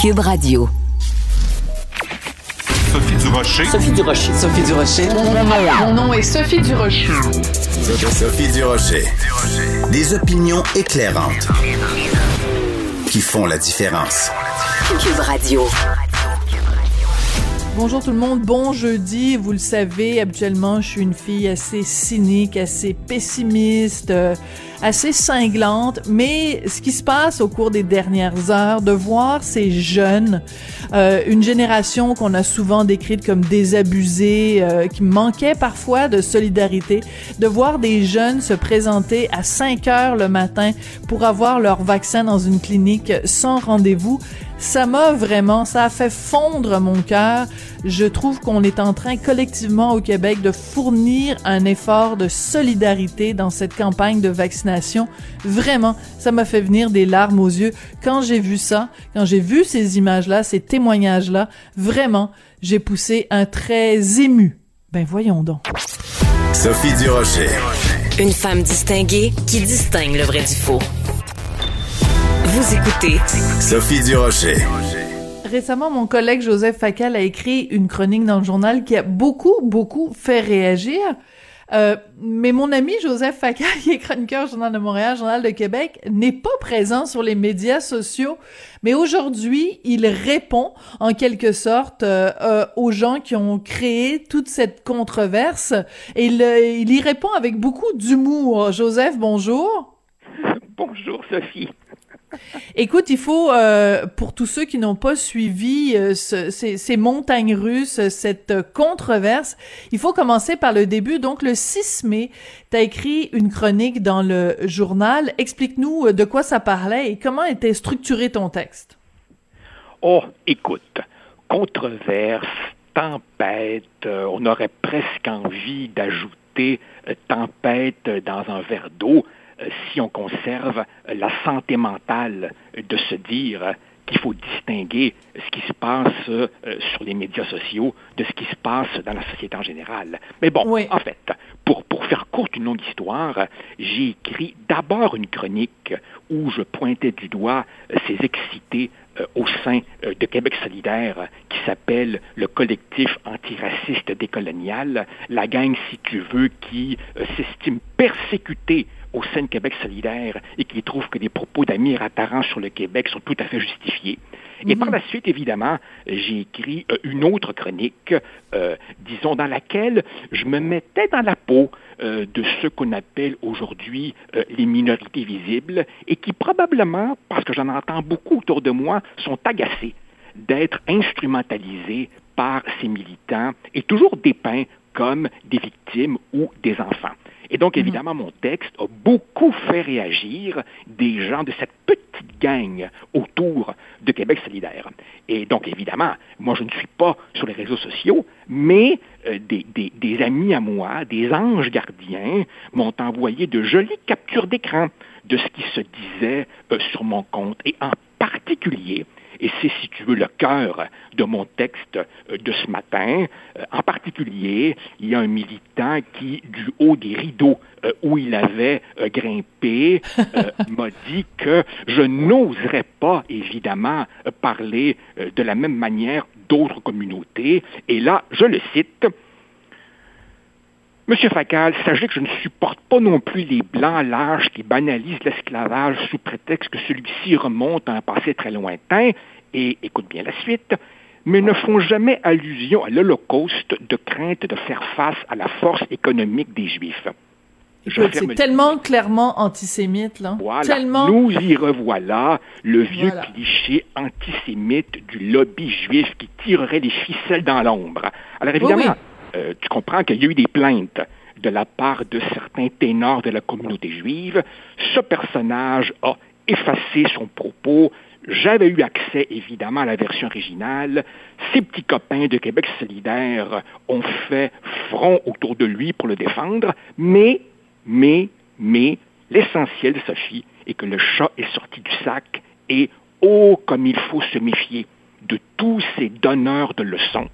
Cube Radio. Sophie Durocher. Sophie Durocher. Sophie Durocher. Mon nom est Sophie Durocher. Sophie Durocher. Des opinions éclairantes qui font la différence. Cube Radio. Bonjour tout le monde, bon jeudi. Vous le savez, habituellement, je suis une fille assez cynique, assez pessimiste, euh, assez cinglante. Mais ce qui se passe au cours des dernières heures, de voir ces jeunes, euh, une génération qu'on a souvent décrite comme désabusée, euh, qui manquait parfois de solidarité, de voir des jeunes se présenter à 5 heures le matin pour avoir leur vaccin dans une clinique sans rendez-vous, ça m'a vraiment, ça a fait fondre mon cœur. Je trouve qu'on est en train collectivement au Québec de fournir un effort de solidarité dans cette campagne de vaccination. Vraiment, ça m'a fait venir des larmes aux yeux quand j'ai vu ça, quand j'ai vu ces images-là, ces témoignages-là. Vraiment, j'ai poussé un très ému. Ben voyons donc. Sophie Durocher. Une femme distinguée qui distingue le vrai du faux. Vous écoutez Sophie Durocher. Récemment, mon collègue Joseph Facal a écrit une chronique dans le journal qui a beaucoup, beaucoup fait réagir. Euh, mais mon ami Joseph Facal, qui est chroniqueur Journal de Montréal, Journal de Québec, n'est pas présent sur les médias sociaux. Mais aujourd'hui, il répond en quelque sorte euh, euh, aux gens qui ont créé toute cette controverse. Et il, il y répond avec beaucoup d'humour. Joseph, bonjour. Bonjour Sophie. Écoute, il faut, euh, pour tous ceux qui n'ont pas suivi euh, ce, ces, ces, montagnes russes, cette controverse, il faut commencer par le début. Donc, le 6 mai, tu as écrit une chronique dans le journal. Explique-nous euh, de quoi ça parlait et comment était structuré ton texte. Oh, écoute, controverse, tempête, on aurait presque envie d'ajouter tempête dans un verre d'eau si on conserve la santé mentale de se dire qu'il faut distinguer ce qui se passe euh, sur les médias sociaux de ce qui se passe dans la société en général. Mais bon, en fait, pour, pour faire courte une longue histoire, j'ai écrit d'abord une chronique où je pointais du doigt ces excités euh, au sein euh, de Québec solidaire qui s'appelle le collectif antiraciste décolonial, la gang, si tu veux, qui s'estime persécutée au sein de Québec solidaire et qui trouve que les propos d'Amir Attaran sur le Québec sont tout à fait justifiés. Et par la suite, évidemment, j'ai écrit euh, une autre chronique, euh, disons, dans laquelle je me mettais dans la peau euh, de ce qu'on appelle aujourd'hui euh, les minorités visibles et qui probablement, parce que j'en entends beaucoup autour de moi, sont agacés d'être instrumentalisés par ces militants et toujours dépeints comme des victimes ou des enfants. Et donc, Mhm. évidemment, mon texte a beaucoup fait réagir des gens de cette petite gang autour de Québec solidaire. Et donc, évidemment, moi, je ne suis pas sur les réseaux sociaux, mais euh, des, des, des amis à moi, des anges gardiens, m'ont envoyé de jolies captures d'écran de ce qui se disait euh, sur mon compte, et en particulier, et c'est, si tu veux, le cœur de mon texte euh, de ce matin. Euh, en particulier, il y a un militant qui, du haut des rideaux euh, où il avait grimpé, m'a dit que je n'oserais pas, évidemment, parler de la même manière d'autres communautés. Et là, je le cite. Monsieur Facal, sachez que je ne supporte pas non plus les blancs larges qui banalisent l'esclavage sous prétexte que celui-ci remonte à un passé très lointain, et écoute bien la suite, mais ne font jamais allusion à l'Holocauste de crainte de faire face à la force économique des Juifs. C'est le- tellement clairement antisémite, là. Voilà, Tellement. nous y revoilà, le vieux Voilà. cliché antisémite du lobby juif qui tirerait les ficelles dans l'ombre. Alors évidemment, oui. Euh, tu comprends qu'il y a eu des plaintes de la part de certains ténors de la communauté juive. Ce personnage a effacé son propos. J'avais eu accès, évidemment, à la version originale. Ses petits copains de Québec solidaire ont fait front autour de lui pour le défendre, mais, mais, mais, l'essentiel, Sophie, est que le chat est sorti du sac et, oh, comme il faut se méfier de tous ces donneurs de leçons,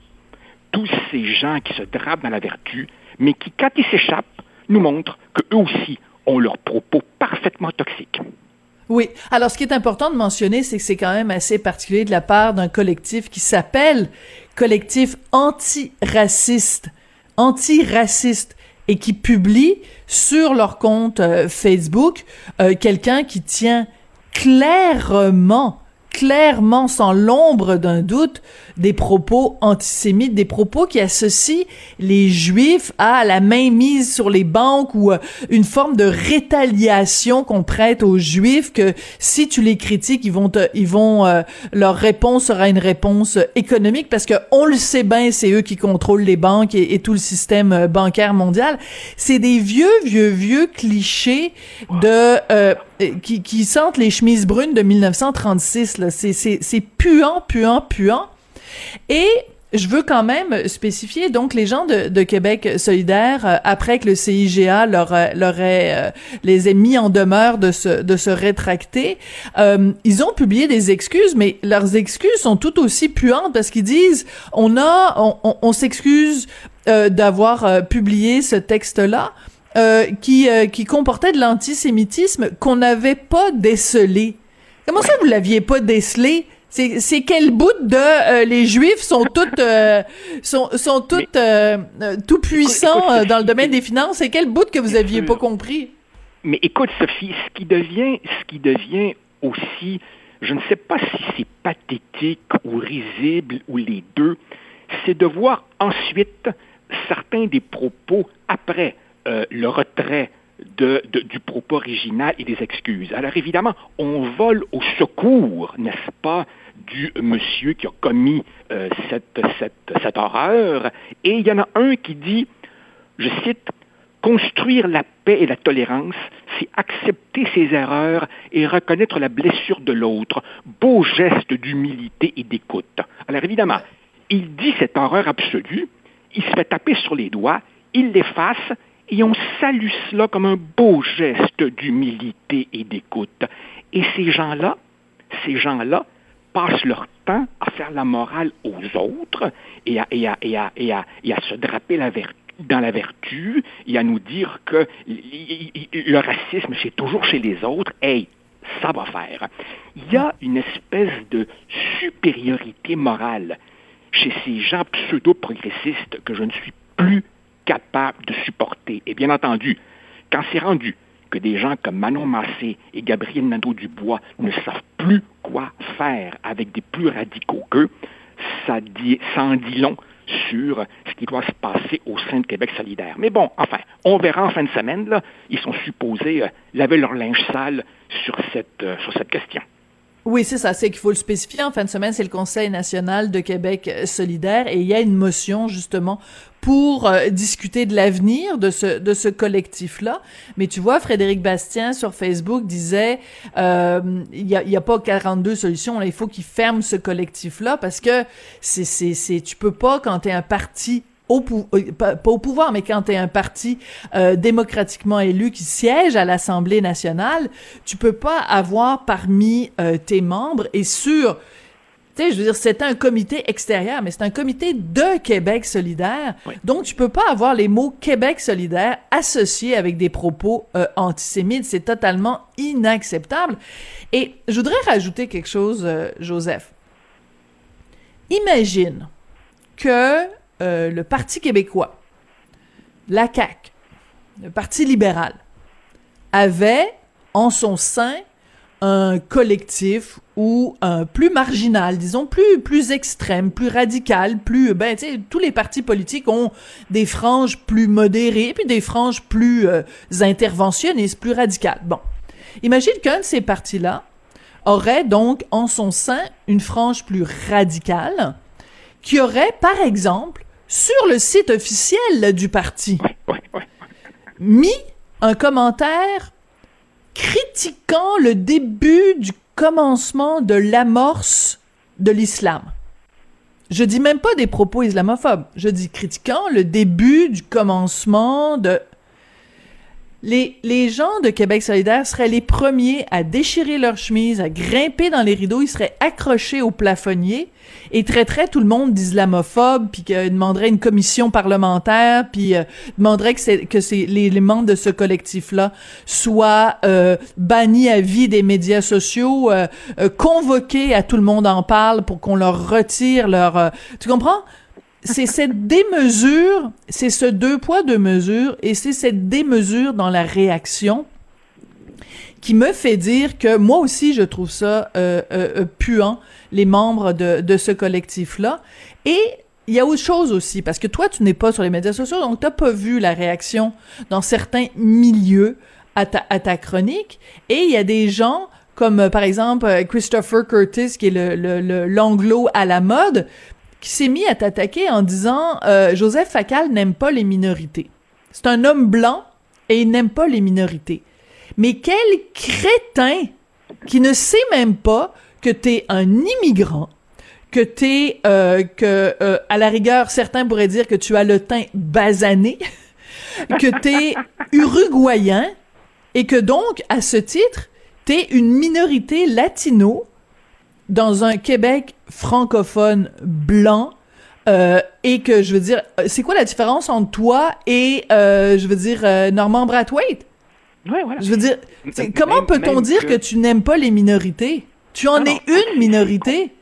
tous ces gens qui se drapent dans la vertu, mais qui, quand ils s'échappent, nous montrent qu'eux aussi ont leurs propos parfaitement toxiques. Oui. Alors, ce qui est important de mentionner, c'est que c'est quand même assez particulier de la part d'un collectif qui s'appelle Collectif antiraciste. Antiraciste et qui publie sur leur compte euh, Facebook euh, quelqu'un qui tient clairement clairement, sans l'ombre d'un doute, des propos antisémites, des propos qui associent les Juifs à la mainmise sur les banques ou euh, une forme de rétaliation qu'on prête aux Juifs que si tu les critiques, ils vont te, ils vont, euh, leur réponse sera une réponse économique parce que on le sait bien, c'est eux qui contrôlent les banques et, et tout le système euh, bancaire mondial. C'est des vieux, vieux, vieux clichés de euh, qui, qui sentent les chemises brunes de 1936. Là. C'est, puant, puant, puant. Et je veux quand même spécifier, donc les gens de, de Québec solidaire, euh, après que le CIGA leur, euh, leur ait, les ait mis en demeure de se, de se rétracter, ils ont publié des excuses, mais leurs excuses sont tout aussi puantes parce qu'ils disent, on a, on, on, on s'excuse d'avoir publié ce texte-là, euh, qui, euh, qui comportait de l'antisémitisme qu'on n'avait pas décelé. Comment ça, vous l'aviez pas décelé? C'est, c'est quel bout de euh, les Juifs sont toutes sont sont toutes tout puissants dans le domaine des finances? C'est quel bout que vous aviez pas compris? Mais écoute, Sophie, ce qui devient ce qui devient aussi, je ne sais pas si c'est pathétique ou risible ou les deux, c'est de voir ensuite certains des propos après euh, le retrait du propos original et des excuses. Alors évidemment, on vole au secours, n'est-ce pas, du monsieur qui a commis euh, cette, cette, cette horreur. Et il y en a un qui dit, je cite, Construire la paix et la tolérance, c'est accepter ses erreurs et reconnaître la blessure de l'autre. Beau geste d'humilité et d'écoute. Alors évidemment, il dit cette horreur absolue, il se fait taper sur les doigts, il l'efface, et on salue cela comme un beau geste d'humilité et d'écoute. Et ces gens-là, ces gens-là passent leur temps à faire la morale aux autres et à, se draper dans la vertu et à nous dire que le racisme, c'est toujours chez les autres. Hey, ça va faire. Il y a une espèce de supériorité morale chez ces gens pseudo-progressistes que je ne suis plus capable de supporter. Et bien entendu, quand c'est rendu que des gens comme Manon Massé et Gabriel Nadeau-Dubois ne savent plus quoi faire avec des plus radicaux qu'eux, ça, dit, ça en dit long sur ce qui doit se passer au sein de Québec solidaire. Mais bon, enfin, on verra en fin de semaine, ils sont supposés euh, laver leur linge sale sur cette, euh, sur cette question. Oui, c'est ça, c'est qu'il faut le spécifier. En fin de semaine, c'est le Conseil national de Québec solidaire et il y a une motion justement pour euh, discuter de l'avenir de ce de ce collectif là. Mais tu vois, Frédéric Bastien sur Facebook disait euh, il y a, y a pas 42 solutions. Il faut qu'il ferme ce collectif là parce que c'est c'est c'est tu peux pas quand tu es un parti au euh, pas, au pouvoir, mais quand tu es un parti euh, démocratiquement élu qui siège à l'Assemblée nationale, tu peux pas avoir parmi euh, tes membres et sur tu sais, je veux dire, c'est un comité extérieur, mais c'est un comité de Québec solidaire. Donc, tu peux pas avoir les mots Québec solidaire associés avec des propos antisémites. C'est totalement inacceptable. Et je voudrais rajouter quelque chose, Joseph. Imagine que euh, le Parti québécois, la CAQ, le Parti libéral, avait en son sein un collectif ou un plus marginal, disons plus plus extrême, plus radical, plus ben tu sais tous les partis politiques ont des franges plus modérées puis des franges plus euh, interventionnistes, plus radicales. Bon. Imagine qu'un de ces partis-là aurait donc en son sein une frange plus radicale qui aurait par exemple sur le site officiel du parti, mis un commentaire critiquant le début du commencement de l'amorce de l'islam. Je dis même pas des propos islamophobes, je dis critiquant le début du commencement de... les, gens de Québec solidaire seraient les premiers à déchirer leurs chemises, à grimper dans les rideaux, ils seraient accrochés au plafonnier et traiteraient tout le monde d'islamophobe, puis qu'ils demanderaient une commission parlementaire, puis euh, demanderaient que, c'est, que les, membres de ce collectif-là soient euh, bannis à vie des médias sociaux, euh, euh convoqués à tout le monde en parle pour qu'on leur retire leur... Euh, tu comprends? C'est cette démesure, c'est ce deux poids deux mesures, et c'est cette démesure dans la réaction qui me fait dire que moi aussi je trouve ça euh, euh, euh puant les membres de, de ce collectif là et il y a autre chose aussi parce que toi tu n'es pas sur les médias sociaux donc t'as pas vu la réaction dans certains milieux à ta, chronique. Et il y a des gens comme euh, par exemple Christopher Curtis qui est le l'anglo à la mode qui s'est mis à t'attaquer en disant euh, Joseph Facal n'aime pas les minorités. C'est un homme blanc et il n'aime pas les minorités. Mais quel crétin qui ne sait même pas que t'es un immigrant, que t'es euh, que euh, à la rigueur certains pourraient dire que tu as le teint basané, que t'es uruguayen et que donc à ce titre t'es une minorité latino dans un Québec francophone blanc euh, et que je veux dire, c'est quoi la différence entre toi et euh, je veux dire euh, Norman Brathwaite? Ouais, voilà. Je veux dire, comment peut-on dire que... tu n'aimes pas les minorités? Tu en es une minorité?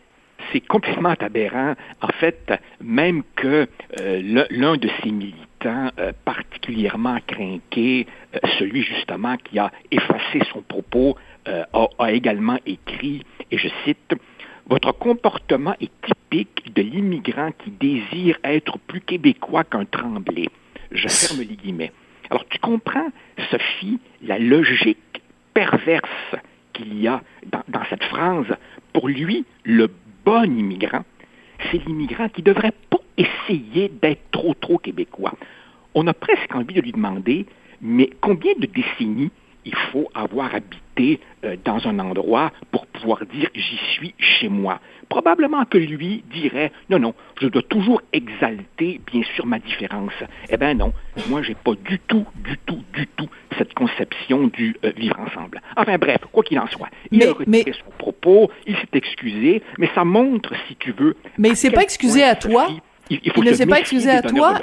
C'est complètement aberrant. En fait, même que euh, l'un de ces militants euh, particulièrement craqué, euh, celui justement qui a effacé son propos, a, a également écrit et je cite, Votre comportement est typique de l'immigrant qui désire être plus québécois qu'un tremblé. Je ferme les guillemets. Alors tu comprends, Sophie, la logique perverse qu'il y a dans, dans, cette phrase. Pour lui, le bon immigrant, c'est l'immigrant qui ne devrait pas essayer d'être trop, trop québécois. On a presque envie de lui demander, mais combien de décennies il faut avoir habité euh, dans un endroit pour pouvoir dire j'y suis chez moi. Probablement que lui dirait non, non, je dois toujours exalter, bien sûr, ma différence. Eh bien non, moi, j'ai pas du tout, du tout, du tout cette conception du euh, vivre ensemble. Enfin bref, quoi qu'il en soit, il mais, a retiré son propos, il s'est excusé, mais ça montre, si tu veux. Mais il s'est pas excusé à toi. Il, il, faut il ne s'est pas excusé à toi.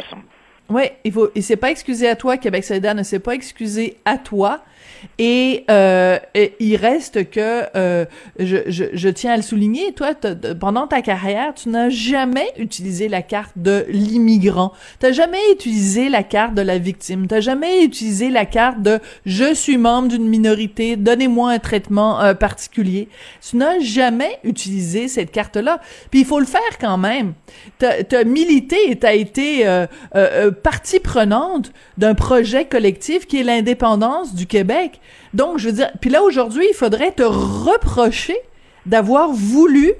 Oui, il faut. Il s'est pas excusé à toi. Québec solidaire ne s'est pas excusé à toi. Et, euh, il reste que euh, je, je, je, tiens à le souligner, toi, pendant ta carrière, tu n'as jamais utilisé la carte de l'immigrant. T'as jamais utilisé la carte de la victime. T'as jamais utilisé la carte de je suis membre d'une minorité, donnez-moi un traitement euh, particulier. Tu n'as jamais utilisé cette carte-là. Puis il faut le faire quand même. T'as as milité et t'as été euh, euh, partie prenante d'un projet collectif qui est l'indépendance du Québec. Donc, je veux dire, puis là, aujourd'hui, il faudrait te reprocher d'avoir voulu,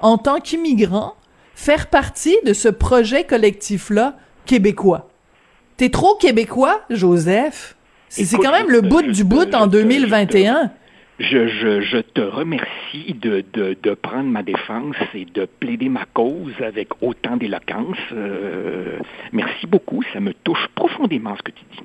en tant qu'immigrant, faire partie de ce projet collectif-là québécois. T'es trop québécois, Joseph? C'est quand même le bout du bout en 2021. Je, te remercie de, prendre ma défense et de plaider ma cause avec autant d'éloquence. Euh, merci beaucoup, ça me touche profondément ce que tu dis.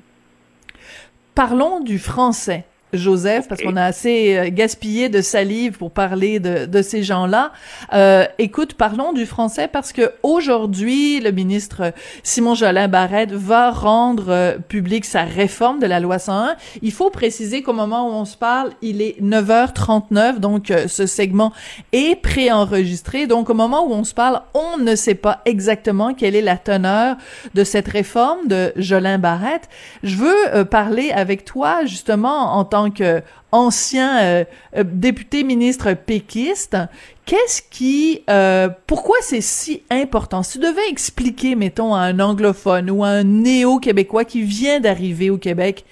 Parlons du français. Joseph, parce qu'on a assez euh, gaspillé de salive pour parler de, de ces gens-là. Euh, écoute, parlons du français parce que aujourd'hui, le ministre Simon Jolin Barrette va rendre euh, public sa réforme de la loi 101. Il faut préciser qu'au moment où on se parle, il est 9h39, donc euh, ce segment est préenregistré. Donc au moment où on se parle, on ne sait pas exactement quelle est la teneur de cette réforme de Jolin Barrette. Je veux euh, parler avec toi justement en tant tant qu'ancien euh, euh, député ministre péquiste, qu'est-ce qui, euh, pourquoi c'est si important? Si tu devais expliquer, mettons, à un anglophone ou à un néo-québécois qui vient d'arriver au Québec,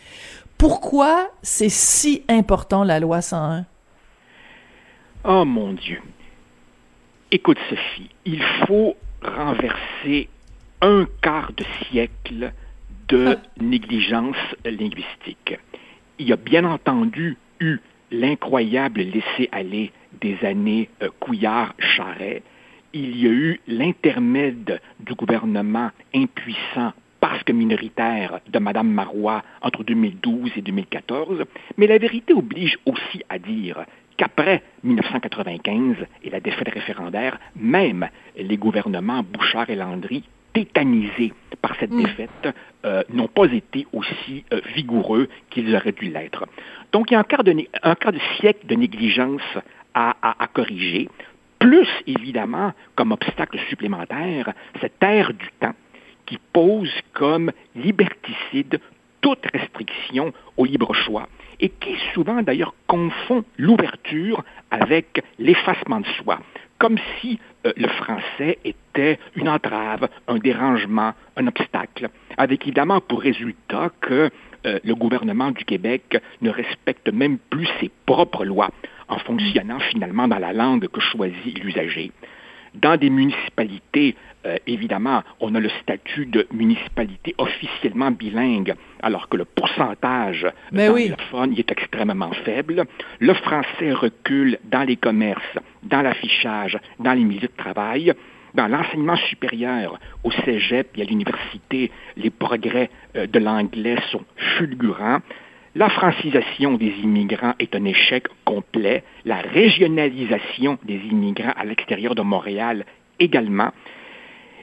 pourquoi c'est si important la loi 101? Oh mon Dieu. Écoute, Sophie, il faut renverser un quart de siècle de négligence linguistique il y a bien entendu eu l'incroyable laisser-aller des années euh, Couillard-Charret. Il y a eu l'intermède du gouvernement impuissant parce que minoritaire de Mme Marois entre 2012 et 2014, mais la vérité oblige aussi à dire qu'après 1995 et la défaite référendaire, même les gouvernements Bouchard et Landry tétanisés par cette mm. défaite, euh, n'ont pas été aussi euh, vigoureux qu'ils auraient dû l'être. Donc, il y a un quart de, un quart de siècle de négligence à, à, corriger, plus évidemment, comme obstacle supplémentaire, cette ère du temps qui pose comme liberticide toute restriction au libre choix et qui souvent d'ailleurs confond l'ouverture avec l'effacement de soi, comme si euh, le français était une entrave, un dérangement, un obstacle, avec évidemment pour résultat que euh, le gouvernement du Québec ne respecte même plus ses propres lois en fonctionnant finalement dans la langue que choisit l'usager. Dans des municipalités, euh, évidemment, on a le statut de municipalité officiellement bilingue, alors que le pourcentage Mais d'anglophones est extrêmement faible. Le français recule dans les commerces, dans l'affichage, dans les milieux de travail. Dans l'enseignement supérieur, au cégep et à l'université, les progrès euh, de l'anglais sont fulgurants. La francisation des immigrants est un échec complet. La régionalisation des immigrants à l'extérieur de Montréal également.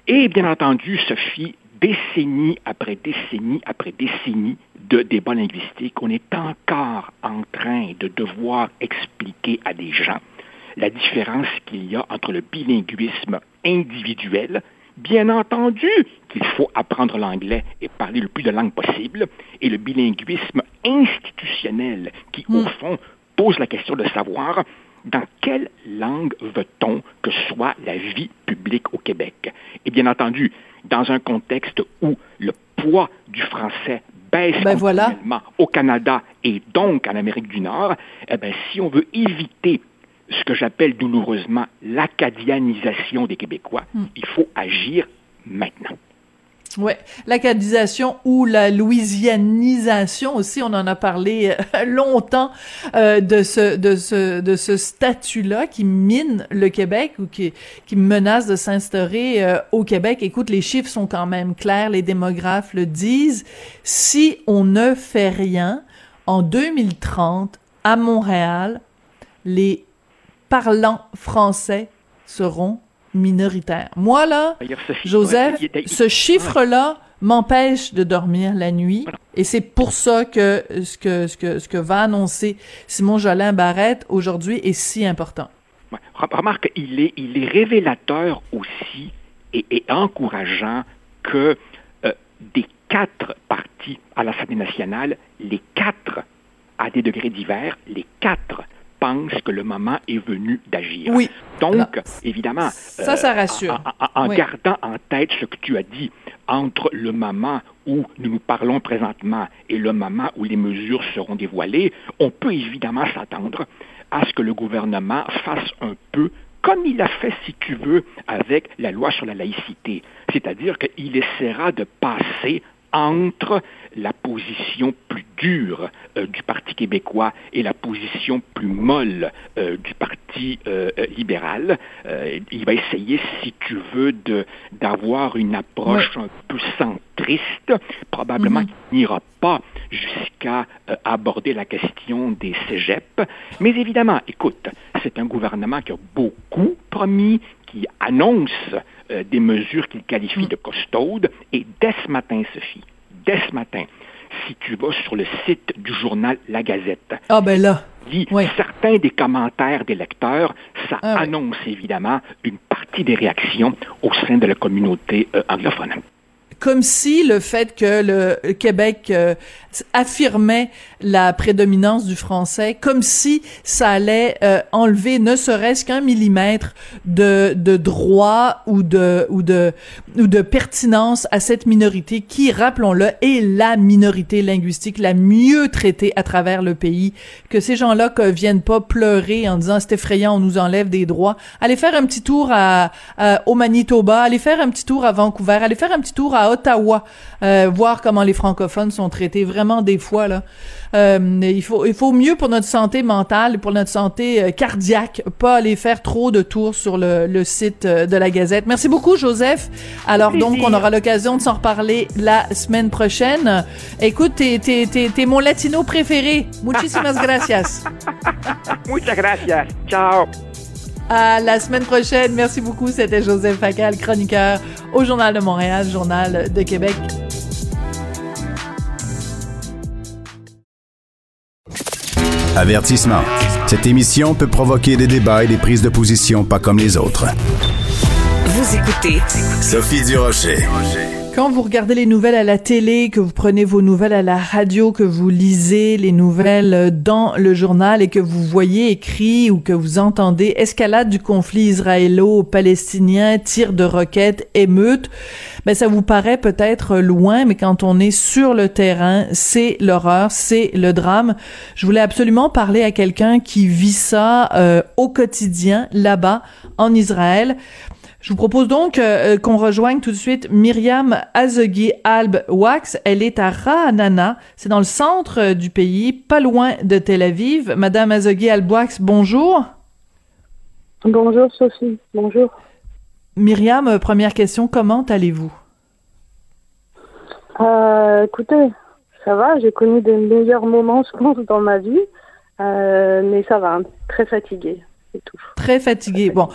Et bien entendu, ce fit décennie après décennie après décennie de débats linguistiques. On est encore en train de devoir expliquer à des gens la différence qu'il y a entre le bilinguisme individuel, Bien entendu qu'il faut apprendre l'anglais et parler le plus de langues possible, et le bilinguisme institutionnel qui, au hmm. fond, pose la question de savoir dans quelle langue veut-on que soit la vie publique au Québec. Et bien entendu, dans un contexte où le poids du français baisse ben au Canada et donc en Amérique du Nord, eh bien, si on veut éviter ce que j'appelle douloureusement l'acadianisation des Québécois. Hmm. Il faut agir maintenant. Oui, l'acadisation ou la louisianisation aussi, on en a parlé euh, longtemps euh, de ce de ce de ce statut-là qui mine le Québec ou qui qui menace de s'instaurer euh, au Québec. Écoute, les chiffres sont quand même clairs, les démographes le disent. Si on ne fait rien en 2030 à Montréal, les parlants français seront minoritaires. Moi, là, Joseph, ce chiffre-là m'empêche de dormir la nuit et c'est pour ça que ce que ce que ce que va annoncer Simon Jolin Barrette aujourd'hui est si important. Remarque, il est il est révélateur aussi et, encourageant que euh, des quatre partis à l'Assemblée nationale, les quatre à des degrés divers, les quatre pense que le moment est venu d'agir. Oui. Donc, évidemment, ça, ça euh, rassure. En, gardant en tête ce que tu as dit, entre le moment où nous nous parlons présentement et le moment où les mesures seront dévoilées, on peut évidemment s'attendre à ce que le gouvernement fasse un peu comme il a fait, si tu veux, avec la loi sur la laïcité. C'est-à-dire qu'il essaiera de passer entre la position plus dure euh, du Parti québécois et la position plus molle euh, du Parti euh, libéral. il va essayer, si tu veux, d'avoir une approche un peu centriste. Probablement mm-hmm. qu'il n'ira pas jusqu'à aborder la question des cégeps. Mais évidemment, écoute, c'est un gouvernement qui a beaucoup promis, qui annonce des mesures qu'il qualifie mm. de costaudes. Et dès ce matin, Sophie, dès ce matin, si tu vas sur le site du journal La Gazette. Ah ben là. Certains des commentaires des lecteurs, ça ah annonce évidemment une partie des réactions au sein de la communauté euh, anglophone comme si le fait que le Québec euh, affirmait la prédominance du français, comme si ça allait euh, enlever ne serait-ce qu'un millimètre de, de droit ou de ou de ou de pertinence à cette minorité qui, rappelons-le, est la minorité linguistique la mieux traitée à travers le pays. Que ces gens-là que viennent pas pleurer en disant c'est effrayant, on nous enlève des droits. Allez faire un petit tour à, au Manitoba, allez faire un petit tour à Vancouver, allez faire un petit tour à à Ottawa, euh, voir comment les francophones sont traités vraiment des fois là. Euh, il faut il faut mieux pour notre santé mentale et pour notre santé euh, cardiaque, pas aller faire trop de tours sur le, le site de la Gazette. Merci beaucoup Joseph. Alors donc on aura l'occasion de s'en reparler la semaine prochaine. Écoute, t'es t'es t'es mon latino préféré. Muchísimas gracias. Muchas gracias. Ciao. À la semaine prochaine. Merci beaucoup. C'était Joseph Facal, chroniqueur au Journal de Montréal, Journal de Québec. Avertissement. Cette émission peut provoquer des débats et des prises de position pas comme les autres. Vous écoutez Sophie Durocher. Quand vous regardez les nouvelles à la télé, que vous prenez vos nouvelles à la radio, que vous lisez les nouvelles dans le journal et que vous voyez écrit ou que vous entendez escalade du conflit israélo-palestinien, tir de roquettes, émeutes, ben ça vous paraît peut-être loin, mais quand on est sur le terrain, c'est l'horreur, c'est le drame. Je voulais absolument parler à quelqu'un qui vit ça euh, au quotidien là-bas en Israël. Je vous propose donc euh, qu'on rejoigne tout de suite Myriam Azegui Alb Wax. Elle est à Ra'anana, c'est dans le centre euh, du pays, pas loin de Tel Aviv. Madame Azegui Alb Wax, bonjour. Bonjour Sophie, bonjour. Myriam, euh, première question, comment allez-vous? Euh, Écoutez, ça va, j'ai connu des meilleurs moments, je pense, dans ma vie, euh, mais ça va, très fatiguée, tout. Très fatiguée. Bon,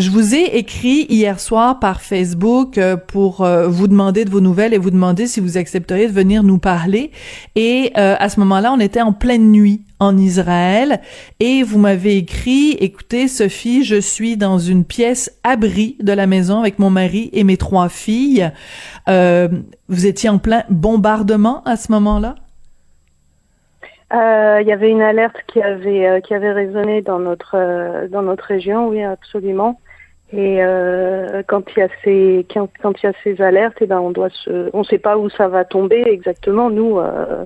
je vous ai écrit hier soir par Facebook euh, pour euh, vous demander de vos nouvelles et vous demander si vous accepteriez de venir nous parler. Et euh, à ce moment-là, on était en pleine nuit en Israël et vous m'avez écrit, écoutez Sophie, je suis dans une pièce abri de la maison avec mon mari et mes trois filles. vous étiez en plein bombardement à ce moment-là? Il y avait une alerte qui avait qui avait résonné dans notre dans notre région, oui absolument. Et euh, quand il y a ces quand, il y a ces alertes, eh ben on doit se, on sait pas où ça va tomber exactement. Nous euh,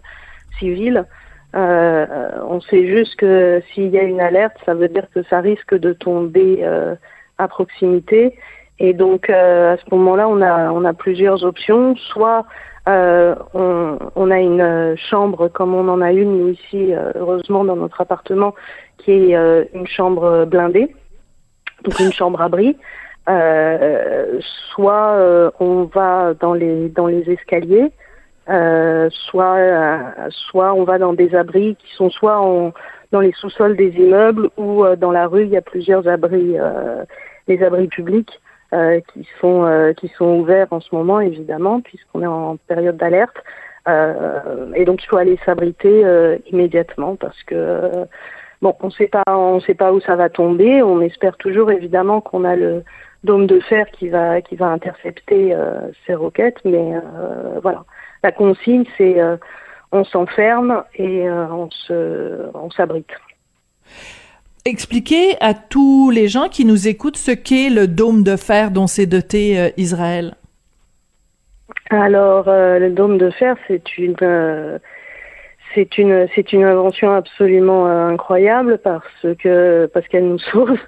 civils, euh, on sait juste que s'il y a une alerte, ça veut dire que ça risque de tomber euh, à proximité. Et donc euh, à ce moment-là, on a on a plusieurs options. Soit euh, on, on, a une chambre comme on en a une ici, heureusement dans notre appartement, qui est une chambre blindée donc une chambre abri. Euh, soit euh, on va dans les dans les escaliers, euh, soit euh, soit on va dans des abris qui sont soit en, dans les sous-sols des immeubles ou dans la rue. Il y a plusieurs abris, les abris publics qui sont qui sont ouverts en ce moment évidemment puisqu'on est en période d'alerte. et donc il faut aller s'abriter immédiatement parce que Bon, on sait pas, on sait pas où ça va tomber. On espère toujours évidemment qu'on a le dôme de fer qui va qui va intercepter euh, ces roquettes, mais euh, voilà. La consigne, c'est euh, on s'enferme et on se on s'abrite. Expliquez à tous les gens qui nous écoutent ce qu'est le dôme de fer dont s'est doté Israël. Alors, le dôme de fer, c'est une c'est une c'est une invention absolument euh, incroyable parce que parce qu'elle nous sauve.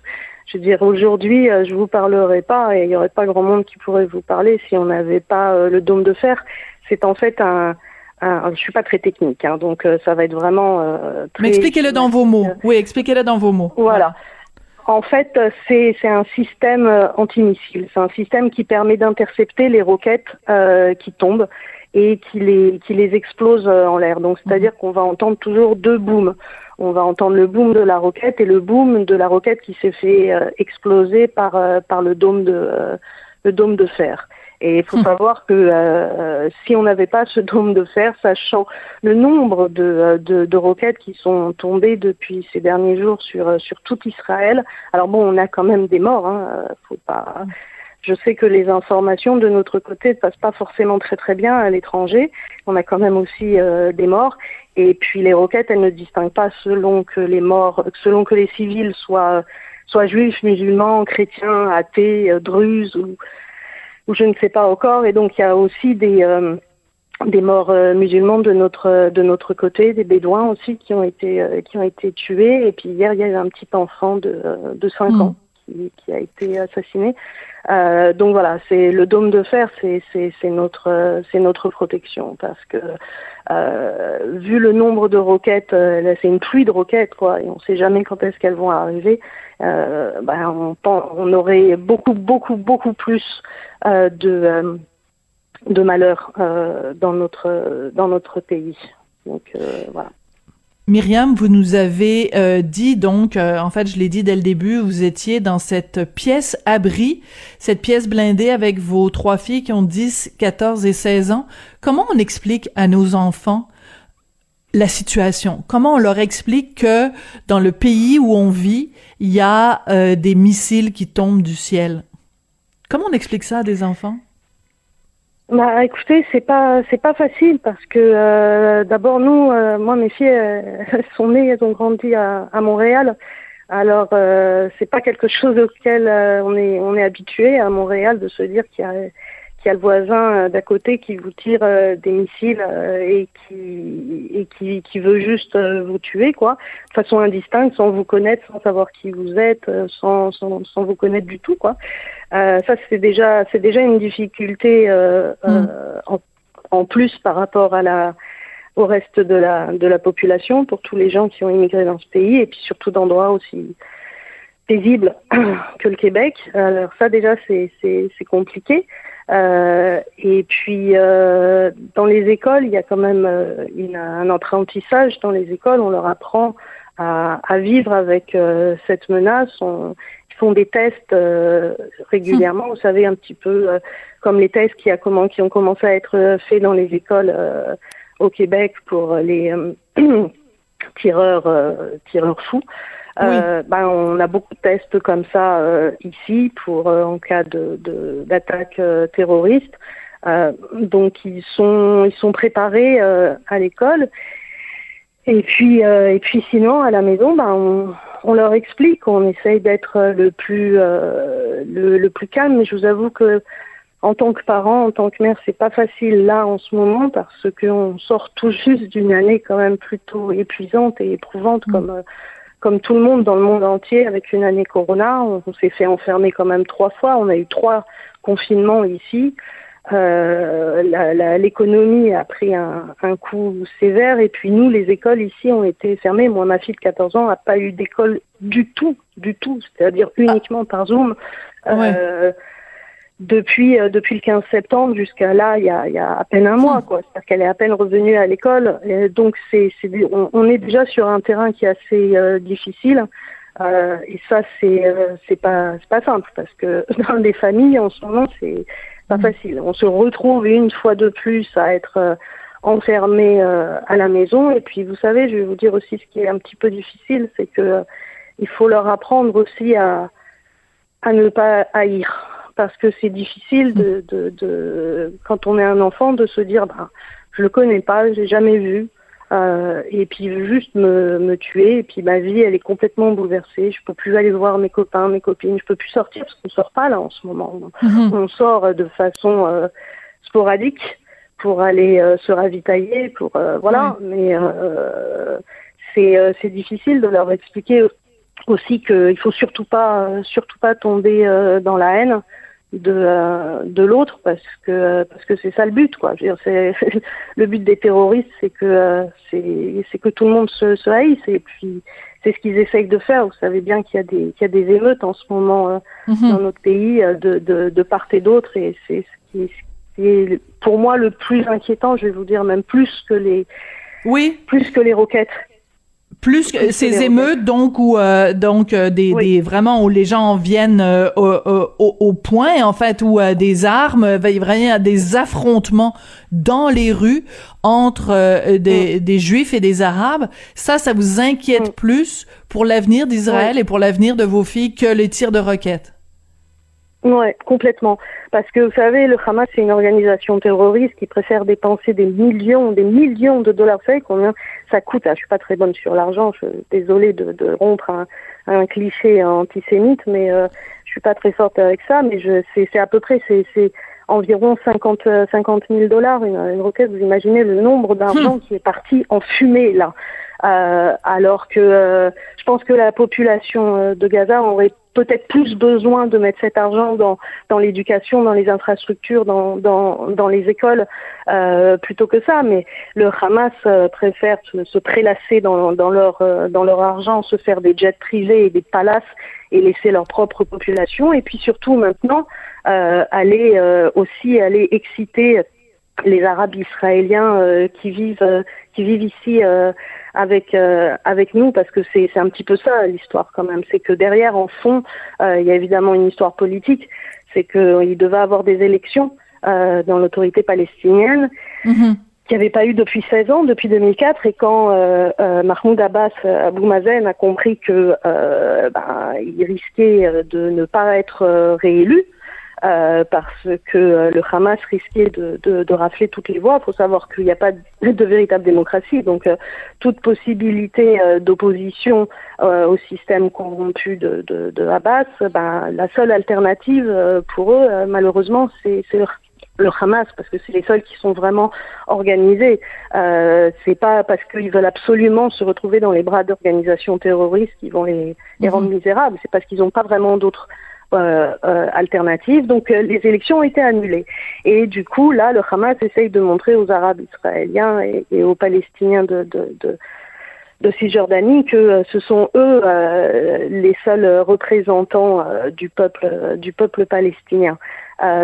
Je veux dire aujourd'hui, euh, je vous parlerai pas et il y aurait pas grand monde qui pourrait vous parler si on n'avait pas euh, le dôme de fer. C'est en fait un, je suis pas très technique, hein, donc ça va être vraiment. très Mais expliquez-le dans vos mots. Oui, expliquez-le dans vos mots. Voilà. En fait, c'est c'est un système antimissile. C'est un système qui permet d'intercepter les roquettes qui tombent et qui les, qui les explose euh, en l'air. Donc c'est-à-dire qu'on va entendre toujours deux booms. On va entendre le boom de la roquette et le boom de la roquette qui s'est fait euh, exploser par, euh, par le dôme de, le dôme de fer. Et il faut savoir que si on n'avait pas ce dôme de fer, sachant le nombre de, de, de, roquettes qui sont tombées depuis ces derniers jours sur, sur tout Israël, alors bon, on a quand même des morts, hein, faut pas, mhm. Je sais que les informations de notre côté ne passent pas forcément très très bien à l'étranger. On a quand même aussi euh, des morts. Et puis les roquettes, elles ne distinguent pas selon que les morts, selon que les civils soient, soient juifs, musulmans, chrétiens, athées, euh, druzes ou, ou je ne sais pas encore. Et donc il y a aussi des euh, des morts musulmans de notre de notre côté, des bédouins aussi qui ont été qui ont été tués. Et puis hier il y a eu un petit enfant de de 5 hmm. ans qui, a été assassiné. Euh, donc voilà, c'est le dôme de fer, c'est notre c'est notre protection parce que euh, vu le nombre de roquettes, euh, c'est une pluie de roquettes quoi, et on ne sait jamais quand est-ce qu'elles vont arriver. Ben, on, on aurait beaucoup beaucoup beaucoup plus de de malheur dans notre dans notre pays. Donc voilà. Myriam, vous nous avez euh, dit donc, euh, en fait, je l'ai dit dès le début, vous étiez dans cette pièce abri, cette pièce blindée avec vos trois filles qui ont 10, 14 et 16 ans. Comment on explique à nos enfants la situation? Comment on leur explique que dans le pays où on vit, il y a euh, des missiles qui tombent du ciel? Comment on explique ça à des enfants? Bah, écoutez, c'est pas c'est pas facile parce que euh, d'abord nous, euh, moi mes filles, elles sont nées, elles ont grandi à, à Montréal. Alors euh, c'est pas quelque chose auquel euh, on est on est habitué à Montréal de se dire qu'il y a qu'il y a le voisin d'à côté qui vous tire des missiles et qui et qui qui veut juste vous tuer quoi, de façon indistincte, sans vous connaître, sans savoir qui vous êtes, sans sans, sans vous connaître du tout quoi. Euh, ça, c'est déjà, c'est déjà une difficulté euh, euh mm. en, en, plus par rapport à la, au reste de la, de la population pour tous les gens qui ont immigré dans ce pays et puis surtout d'endroits aussi paisibles que le Québec. Alors ça, déjà, c'est, c'est, c'est compliqué. Euh, et puis euh, dans les écoles, il y a quand même euh, une, un apprentissage dans les écoles. On leur apprend à, à vivre avec cette menace. On, font des tests euh, régulièrement. Vous savez, un petit peu euh, comme les tests qui, a comment, qui ont commencé à être euh, faits dans les écoles au Québec pour les tireurs, tireurs fous. ben, on a beaucoup de tests comme ça ici pour en cas de d'attaque terroriste. donc ils sont ils sont préparés à l'école. Et puis et puis sinon à la maison, ben on, on leur explique, on essaye d'être le plus euh, le, plus calme. Mais je vous avoue que en tant que parent, en tant que mère, c'est pas facile là en ce moment parce qu'on sort tout juste d'une année quand même plutôt épuisante et éprouvante mm. comme euh, comme tout le monde dans le monde entier avec une année Corona. On, on s'est fait enfermer quand même trois fois. On a eu trois confinements ici. Euh, l'économie a pris un, un, coup sévère et puis nous, les écoles ici ont été fermées. Moi, ma fille de 14 ans n'a pas eu d'école du tout, du tout, c'est-à-dire uniquement par Zoom. Euh, depuis euh, depuis le 15 septembre jusqu'à là, il y a, y a à peine un mois, quoi. C'est-à-dire qu'elle est à peine revenue à l'école. Donc c'est on, on, est déjà sur un terrain qui est assez euh, difficile. Euh, et ça c'est c'est pas c'est pas simple parce que dans les familles en ce moment c'est pas mm. facile. On se retrouve une fois de plus à être euh, enfermé euh, à la maison. Et puis, vous savez, je vais vous dire aussi ce qui est un petit peu difficile, c'est que euh, il faut leur apprendre aussi à, à ne pas haïr. Parce que c'est difficile de, de, de, quand on est un enfant, de se dire, bah, je le connais pas, j'ai jamais vu. Euh, et puis juste me, me tuer. Et puis ma vie elle est complètement bouleversée. Je peux plus aller voir mes copains mes copines. Je peux plus sortir parce qu'on sort pas là en ce moment. Mhm. on sort de façon euh, sporadique pour aller euh, se ravitailler pour euh, voilà. Mais c'est c'est difficile de leur expliquer aussi qu'il faut surtout pas surtout pas tomber dans la haine de euh, de l'autre parce que parce que c'est ça le but quoi. Je veux dire, c'est le but des terroristes, c'est que euh, c'est c'est que tout le monde se, se haïsse et puis c'est ce qu'ils essayent de faire. Vous savez bien qu'il y a des qu'il y a des émeutes en ce moment euh, mhm. dans notre pays de de, de part et d'autre et c'est ce qui, ce qui est pour moi le plus inquiétant. Je vais vous dire même plus que les oui plus que les roquettes plus que ces émeutes donc où euh, donc euh, des, des, vraiment où les gens viennent euh, au, au, point en fait où des armes il y a des affrontements dans les rues entre des, mm. des juifs et des arabes. Ça ça vous inquiète mm. plus pour l'avenir d'Israël et pour l'avenir de vos filles que les tirs de roquettes? Ouais, complètement. Parce que vous savez, le Hamas c'est une organisation terroriste qui préfère dépenser des millions, des millions de dollars. Vous savez combien ça coûte Je suis pas très bonne sur l'argent. Je suis désolée de, de rompre un, un, cliché antisémite, mais euh, je suis pas très forte avec ça. Mais je, c'est, à peu près, c'est, environ 50, 50 000 dollars une, une roquette. Vous imaginez le nombre d'argent hmm. qui est parti en fumée là. Euh, alors que euh, je pense que la population euh, de Gaza aurait peut-être plus besoin de mettre cet argent dans, l'éducation, dans les infrastructures, dans, les écoles, euh, plutôt que ça. Mais le Hamas euh, préfère se, se, prélasser dans, dans, leur, euh, dans leur argent, se faire des jets privés et des palaces et laisser leur propre population. Et puis surtout maintenant, aller aussi aller exciter les Arabes israéliens qui vivent qui vivent ici avec euh, avec nous parce que c'est c'est un petit peu ça l'histoire quand même. C'est que derrière en fond euh, il y a évidemment une histoire politique. C'est que il devait avoir des élections euh, dans l'autorité palestinienne mm qu'il n'y avait pas eu depuis 16 ans, depuis 2004, et quand Mahmoud Abbas Abou Mazen a compris que ben, il risquait de ne pas être réélu, euh, parce que euh, le Hamas risquait de, de, de, rafler toutes les voix. Il faut savoir qu'il n'y a pas de, véritable démocratie, donc euh, toute possibilité d'opposition au système corrompu de, de, de Abbas, ben, la seule alternative pour eux, malheureusement, c'est le, le Hamas parce que c'est les seuls qui sont vraiment organisés. Euh, c'est pas parce qu'ils veulent absolument se retrouver dans les bras d'organisations terroristes qui vont les, les rendre mhm. misérables. C'est parce qu'ils n'ont pas vraiment d'autres euh, euh, alternative. Donc euh, les élections ont été annulées. Et du coup, là, le Hamas essaye de montrer aux Arabes israéliens et, aux Palestiniens de, de, de de Cisjordanie que euh, ce sont eux les seuls représentants du peuple du peuple palestinien.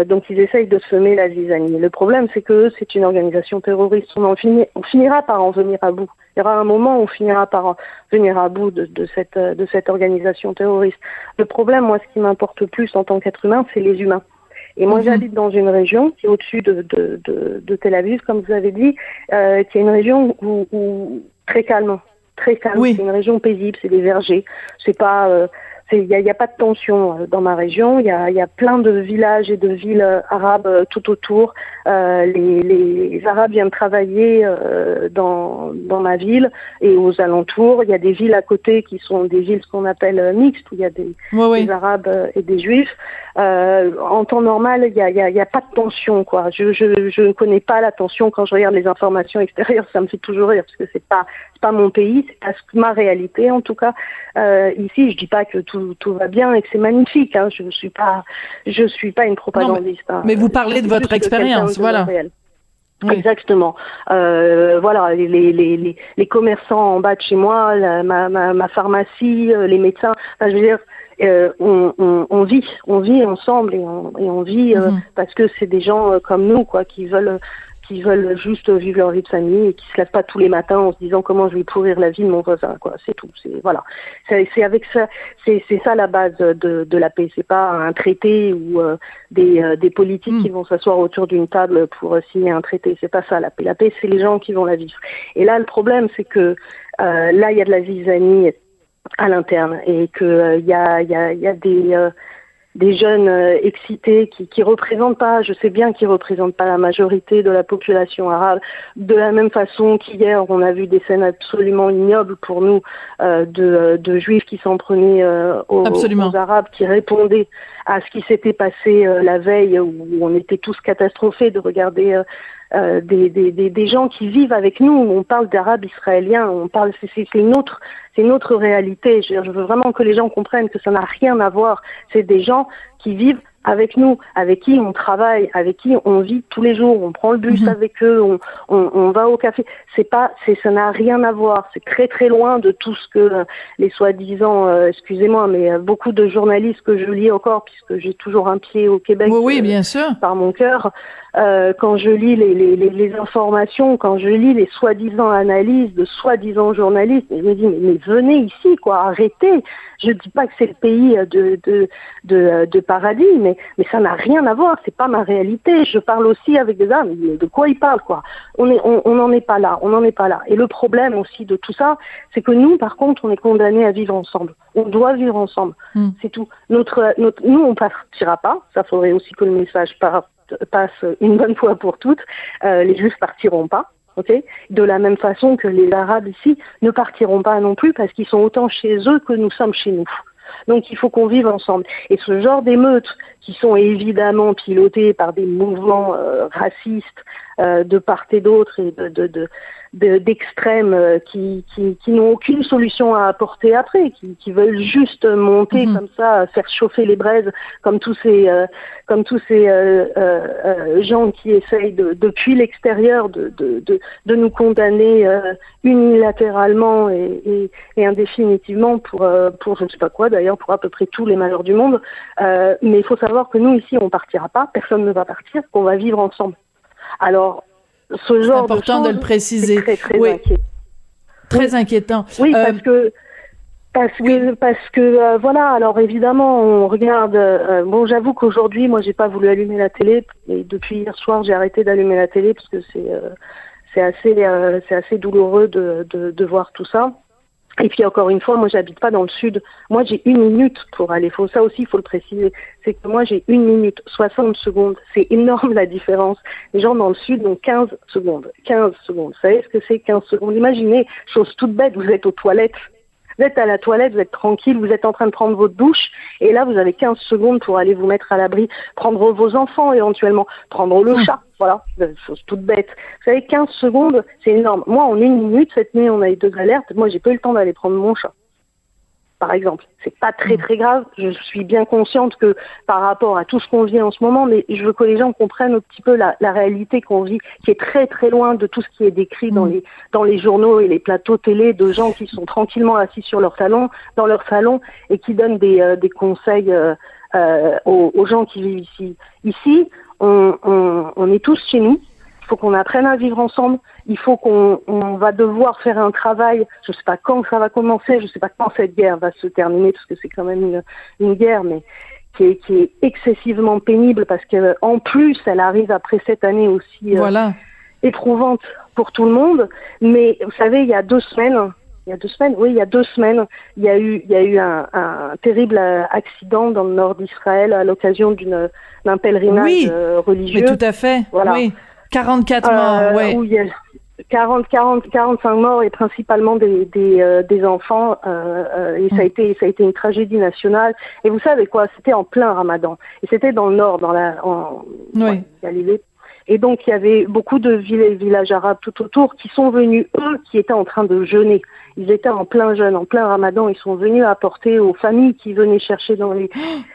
donc ils essayent de semer la zizanie. Le problème c'est que c'est une organisation terroriste. On, en on finira par en venir à bout. Il y aura un moment où on finira par en venir à bout de, de cette de cette organisation terroriste. Le problème, moi, ce qui m'importe plus en tant qu'être humain, c'est les humains. Et moi, mhm. j'habite dans une région qui est au-dessus de, de, de, de, Tel Aviv, comme vous avez dit, euh, qui est une région où, où très calme, très calme. C'est une région paisible, c'est des vergers. C'est pas, euh, il n'y a, a, pas de tension euh, dans ma région. Il y a, y a, plein de villages et de villes euh, arabes euh, tout autour. Euh, les, les, Arabes viennent travailler euh, dans, dans ma ville et aux alentours. Il y a des villes à côté qui sont des villes ce qu'on appelle mixtes où il y a des, des Arabes et des Juifs. en temps normal, il n'y a, y a, y a, pas de tension. Quoi. Je, je, je ne connais pas la tension quand je regarde les informations extérieures. Ça me fait toujours rire parce que c'est pas pas mon pays, c'est pas ma réalité en tout cas. Ici, je dis pas que tout tout, va bien et que c'est magnifique. Hein. Je ne suis pas, je suis pas une propagandiste. Hein. mais, vous parlez de votre expérience, voilà. Exactement. Euh, voilà, les, les, les, les, commerçants en bas de chez moi, ma, ma, ma, pharmacie, euh, les médecins. Enfin, je veux dire, euh, on, on, on, vit, on vit ensemble et on, et on vit euh, mhm. parce que c'est des gens comme nous, quoi, qui veulent qui veulent juste vivre leur vie de famille et qui se lèvent pas tous les matins en se disant comment je vais pourrir la vie de mon voisin quoi. C'est tout. C'est voilà. C'est avec ça c'est c'est ça la base de de la paix. C'est pas un traité ou euh, des euh, des politiques qui hmm. vont s'asseoir autour d'une table pour signer un traité. C'est pas ça la paix. La paix c'est les gens qui vont la vivre. Et là le problème c'est que euh, là il y a de la zizanie à l'interne et que il y a il y a il y a des des jeunes euh, excités qui qui représentent pas, je sais bien qu'ils représentent pas la majorité de la population arabe. De la même façon qu'hier, on a vu des scènes absolument ignobles pour nous euh, de, euh, de juifs qui s'en prenaient aux, aux, arabes, qui répondaient à ce qui s'était passé la veille, où on était tous catastrophés de regarder euh, des, des, des, gens qui vivent avec nous. On parle d'arabes israéliens, on parle, c'est une autre, c'est une autre réalité. Je, je, veux vraiment que les gens comprennent que ça n'a rien à voir. C'est des gens qui vivent avec nous, avec qui on travaille, avec qui on vit tous les jours, on prend le bus mhm. avec eux, on, on, on, va au café. C'est pas, c'est, ça n'a rien à voir. C'est très très loin de tout ce que les soi-disant, euh, excusez-moi, mais euh, beaucoup de journalistes que je lis encore, puisque j'ai toujours un pied au Québec, oui, euh, bien sûr. par mon cœur. quand je lis les, les, les, informations, quand je lis les soi-disant analyses de soi-disant journalistes, je me dis mais, mais, venez ici, quoi, arrêtez. Je dis pas que c'est le pays de de de, de paradis, mais mais, ça n'a rien à voir, c'est pas ma réalité. Je parle aussi avec des âmes, de quoi ils parlent, quoi? On n'en est pas là, on n'en est pas là. Et le problème aussi de tout ça, c'est que nous, par contre, on est condamnés à vivre ensemble. On doit vivre ensemble. Hmm. C'est tout. Notre, notre, nous, on partira pas. Ça faudrait aussi que le message passe une bonne fois pour toutes. Euh, les Juifs partiront pas. Okay de la même façon que les Arabes ici ne partiront pas non plus parce qu'ils sont autant chez eux que nous sommes chez nous. Donc il faut qu'on vive ensemble. Et ce genre d'émeutes qui sont évidemment pilotées par des mouvements euh, racistes euh, de part et d'autre et de, d'extrêmes euh, qui, qui, qui n'ont aucune solution à apporter après, qui, qui veulent juste monter mhm. comme ça, faire chauffer les braises, comme tous ces, euh, comme tous ces euh, euh, gens qui essayent de, depuis l'extérieur de, de, de, de, nous condamner unilatéralement et, et, et, indéfinitivement pour, pour je ne sais pas quoi d'ailleurs, pour à peu près tous les malheurs du monde. mais il faut savoir que nous ici, on partira pas, personne ne va partir, qu'on va vivre ensemble. Alors, ce genre important de, de le préciser. Très, très oui. Très inquiétant. Oui, euh, parce que parce que parce que euh, voilà. Alors évidemment, on regarde. Euh, bon, j'avoue qu'aujourd'hui, moi, j'ai pas voulu allumer la télé. Et depuis hier soir, j'ai arrêté d'allumer la télé parce que c'est c'est assez c'est assez douloureux de, de de voir tout ça. Et puis encore une fois, moi j'habite pas dans le sud. Moi j'ai une minute pour aller. Faut ça aussi, il faut le préciser. C'est que moi j'ai une minute, 60 secondes. C'est énorme la différence. Les gens dans le sud ont 15 secondes. 15 secondes. Vous savez ce que c'est 15 secondes? Imaginez, chose toute bête, vous êtes aux toilettes. Vous êtes à la toilette, vous êtes tranquille, vous êtes en train de prendre votre douche, et là vous avez 15 secondes pour aller vous mettre à l'abri, prendre vos enfants éventuellement, prendre le hmm. chat, voilà, chose toute bête. Vous savez, 15 secondes, c'est énorme. Moi, en une minute, cette nuit, on a eu deux alertes, moi j'ai pas eu le temps d'aller prendre mon chat par exemple. C'est pas très très grave. Je suis bien consciente que par rapport à tout ce qu'on vit en ce moment, mais je veux que les gens comprennent un petit peu la, la réalité qu'on vit, qui est très très loin de tout ce qui est décrit dans mm. les dans les journaux et les plateaux télé de gens qui sont tranquillement assis sur leur salon, dans leur salon, et qui donnent des, euh, des conseils euh, euh, aux, aux, gens qui vivent ici. Ici, on, on, on est tous chez nous faut qu'on apprenne à vivre ensemble. Il faut qu'on on va devoir faire un travail. Je ne sais pas quand ça va commencer. Je ne sais pas quand cette guerre va se terminer parce que c'est quand même une, une guerre, mais qui est, qui est, excessivement pénible parce que en plus elle arrive après cette année aussi euh, éprouvante pour tout le monde. Mais vous savez, il y a deux semaines, il y a deux semaines, oui, il y a deux semaines, il y a eu, il y a eu un, un terrible accident dans le nord d'Israël à l'occasion d'une d'un pèlerinage oui, euh, religieux. Mais tout à fait. Voilà. Oui. 44 morts, euh, ouais. Où il y a 40, 40, 45 morts et principalement des, des, euh, des enfants. Euh, euh, et ça a Mm. été, ça a été une tragédie nationale. Et vous savez quoi? C'était en plein Ramadan. Et c'était dans le nord, dans la en Oui. ouais, Galilée. Et donc il y avait beaucoup de villes, villages arabes tout autour qui sont venus eux, qui étaient en train de jeûner. Ils étaient en plein jeûne, en plein Ramadan. Ils sont venus apporter aux familles qui venaient chercher dans les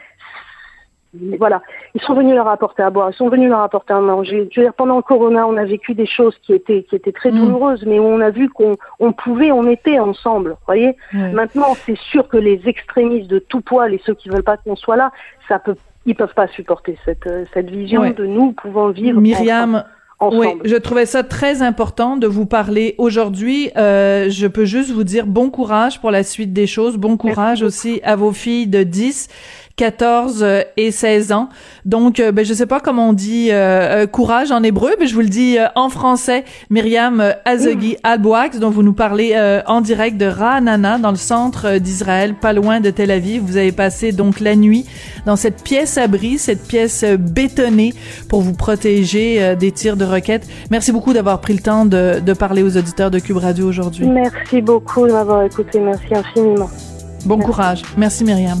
voilà, ils sont venus leur apporter à boire, ils sont venus leur apporter à manger. Je veux dire, pendant le corona, on a vécu des choses qui étaient qui étaient très Mm. douloureuses, mais on a vu qu'on on pouvait, on était ensemble. Voyez. Maintenant, c'est sûr que les extrémistes de tout poil et ceux qui veulent pas qu'on soit là, ça peut, ils peuvent pas supporter cette euh, cette vision Ouais. de nous pouvant vivre Myriam, ensemble. oui, je trouvais ça très important de vous parler aujourd'hui. Euh, je peux juste vous dire bon courage pour la suite des choses. Bon courage aussi à vos filles de 10, 14 euh, et 16 ans. Donc, euh, ben, je sais pas comment on dit euh, euh, courage en hébreu, mais je vous le dis euh, en français. Myriam Azegui Albouax, dont vous nous parlez euh, en direct de Ra'anana, dans le centre d'Israël, pas loin de Tel Aviv. Vous avez passé donc la nuit dans cette pièce abri, cette pièce bétonnée pour vous protéger des tirs de roquettes. Merci beaucoup d'avoir pris le temps de, de parler aux auditeurs de Cube Radio aujourd'hui. Merci beaucoup de m'avoir écouté. Merci infiniment. Bon Merci. courage. Merci Myriam.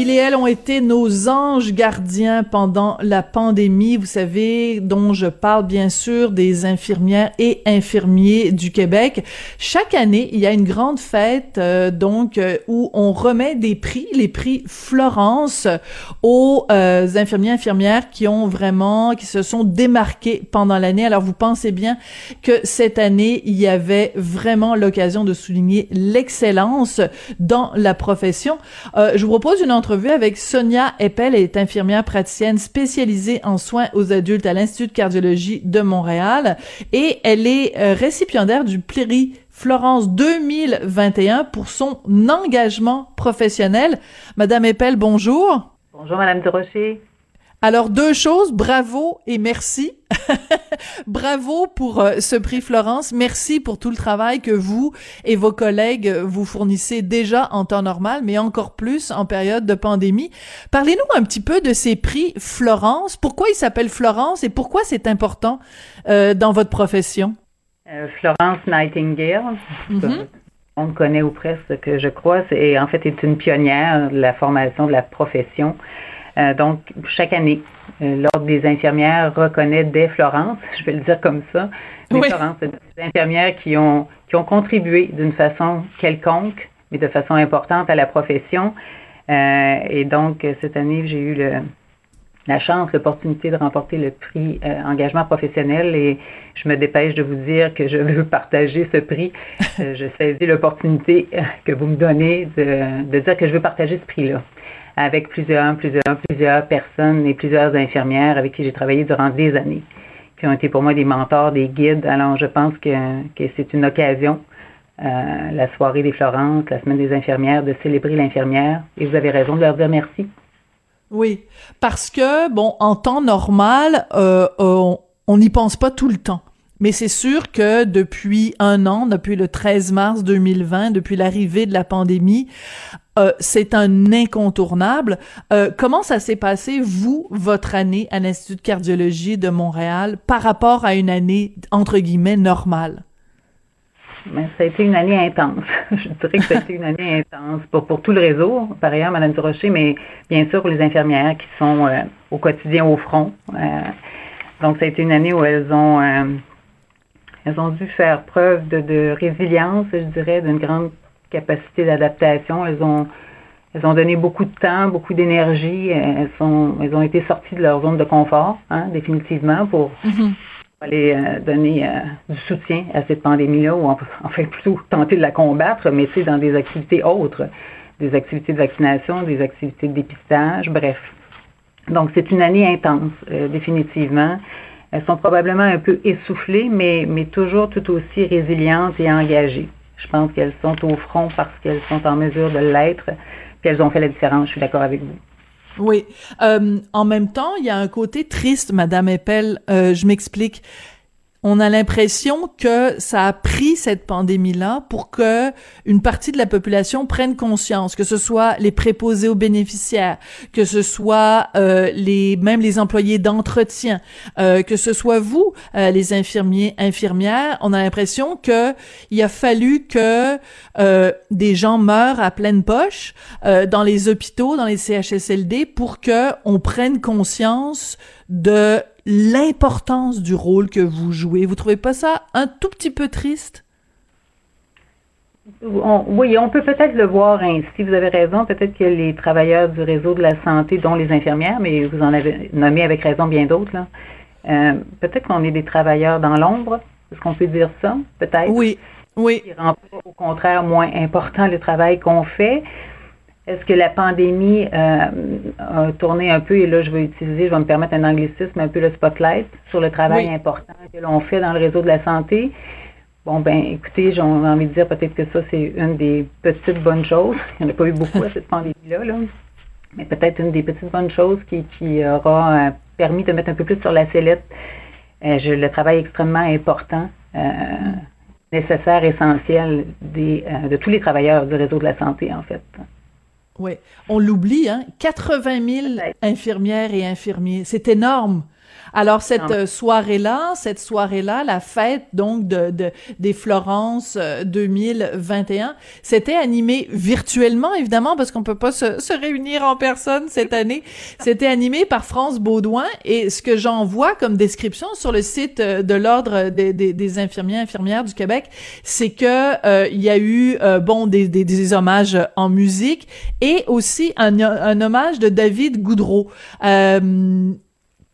Il et elle ont été nos anges gardiens pendant la pandémie, vous savez, dont je parle bien sûr des infirmières et infirmiers du Québec. Chaque année, il y a une grande fête euh, donc euh, où on remet des prix, les prix Florence aux euh, infirmiers infirmières qui ont vraiment qui se sont démarqués pendant l'année. Alors vous pensez bien que cette année, il y avait vraiment l'occasion de souligner l'excellence dans la profession. Euh, je vous propose une avec Sonia Eppel. Est infirmière praticienne spécialisée en soins aux adultes à l'Institut de cardiologie de Montréal et elle est euh, récipiendaire du prix Florence 2021 pour son engagement professionnel. Madame Eppel, bonjour. Bonjour, Madame de Rocher. Alors, deux choses, bravo et merci. bravo pour euh, ce prix Florence. Merci pour tout le travail que vous et vos collègues vous fournissez déjà en temps normal, mais encore plus en période de pandémie. Parlez-nous un petit peu de ces prix Florence. Pourquoi ils s'appellent Florence et pourquoi c'est important euh, dans votre profession? Euh, Florence Nightingale. Mhm. monde connaît ou presque, que je crois, et en fait est une pionnière de la formation de la profession. Euh, donc, chaque année, euh, l'Ordre des infirmières reconnaît des Florence, je vais le dire comme ça, des Florence, des infirmières qui ont, qui ont contribué d'une façon quelconque, mais de façon importante à la profession. Euh, et donc, cette année, j'ai eu le, la chance, l'opportunité de remporter le prix euh, engagement professionnel et je me dépêche de vous dire que je veux partager ce prix. Euh, je saisis l'opportunité que vous me donnez de, de, dire que je veux partager ce prix-là avec plusieurs, plusieurs, plusieurs personnes et plusieurs infirmières avec qui j'ai travaillé durant des années, qui ont été pour moi des mentors, des guides. Alors, je pense que, c'est une occasion, la soirée des Florence, la semaine des infirmières, de célébrer l'infirmière. Et vous avez raison de leur dire merci. Oui, parce que bon, en temps normal, euh, on n'y pense pas tout le temps. Mais c'est sûr que depuis un an, depuis le 13 mars 2020, depuis l'arrivée de la pandémie, euh, c'est un incontournable. Euh, comment ça s'est passé, vous, votre année à l'Institut de cardiologie de Montréal, par rapport à une année, entre guillemets, normale? Mais ça a été une année intense. Je dirais que ça a été une année intense pour, pour tout le réseau, par ailleurs, Mme Durocher, mais bien sûr pour les infirmières qui sont euh, au quotidien au front. Euh, donc, ça a été une année où elles ont, euh, elles ont dû faire preuve de, de résilience, je dirais, d'une grande capacité d'adaptation. Elles ont, elles ont donné beaucoup de temps, beaucoup d'énergie. Elles, sont, elles ont été sorties de leur zone de confort, hein, définitivement, pour, mm-hmm aller euh, donner euh, du soutien à cette pandémie-là, ou enfin plutôt tenter de la combattre, mais c'est dans des activités autres, des activités de vaccination, des activités de dépistage, bref. Donc c'est une année intense, euh, définitivement. Elles sont probablement un peu essoufflées, mais, mais toujours tout aussi résilientes et engagées. Je pense qu'elles sont au front parce qu'elles sont en mesure de l'être, puis elles ont fait la différence, je suis d'accord avec vous. Oui. Euh, en même temps, il y a un côté triste, Madame Eppel. Euh, je m'explique on a l'impression que ça a pris cette pandémie-là pour que une partie de la population prenne conscience, que ce soit les préposés aux bénéficiaires, que ce soit euh, les même les employés d'entretien, euh, que ce soit vous, euh, les infirmiers, infirmières. On a l'impression que il a fallu que des gens meurent à pleine poche dans les hôpitaux, dans les CHSLD, pour que on prenne conscience de l'importance du rôle que vous jouez. Vous trouvez pas ça un tout petit peu triste? oui, on peut peut-être le voir ainsi. Vous avez raison. Peut-être que les travailleurs du réseau de la santé, dont les infirmières, mais vous en avez nommé avec raison bien d'autres. Euh, peut-être qu'on est des travailleurs dans l'ombre. Est-ce qu'on peut dire ça? Peut-être. Oui. Oui. Qui rend au contraire moins important le travail qu'on fait. Est-ce que la pandémie euh, a tourné un peu, et là je vais utiliser, je vais me permettre un anglicisme, un peu le spotlight sur le travail important que l'on fait dans le réseau de la santé? Bon, ben écoutez, j'ai envie de dire peut-être que ça, c'est une des petites bonnes choses. Il n'y en a pas eu beaucoup à cette pandémie-là, là. mais peut-être une des petites bonnes choses qui, qui aura euh, permis de mettre un peu plus sur la sellette euh, le travail extrêmement important, nécessaire, essentiel des, de tous les travailleurs du réseau de la santé, en fait. Oui, on l'oublie, hein? 80 000 infirmières et infirmiers, c'est énorme. Alors cette euh, soirée-là, cette soirée-là, la fête donc de, de des Florence 2021, euh, c'était animé virtuellement évidemment parce qu'on peut pas se, se, réunir en personne cette année. C'était animé par France Baudouin et ce que j'en vois comme description sur le site euh, de l'ordre des, des, des, infirmiers infirmières du Québec, c'est que euh, il y a eu bon des, des, des, hommages en musique et aussi un, un hommage de David Goudreau. Euh,